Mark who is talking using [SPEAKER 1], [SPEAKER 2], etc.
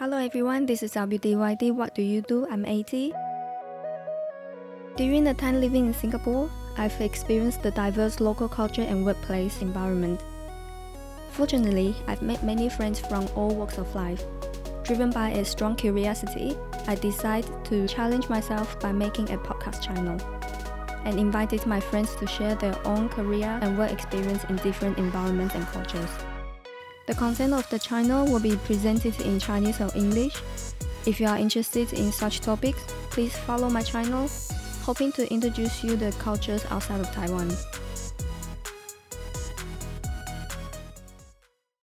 [SPEAKER 1] Hello everyone, this is WDYD. What do you do? I'm 80. During the time living in Singapore, I've experienced the diverse local culture and workplace environment. Fortunately, I've met many friends from all walks of life. Driven by a strong curiosity, I decided to challenge myself by making a podcast channel and invited my friends to share their own career and work experience in different environments and cultures. The content of the channel will be presented in Chinese or English. If you are interested in such topics, please follow my channel, hoping to introduce you the cultures outside of Taiwan.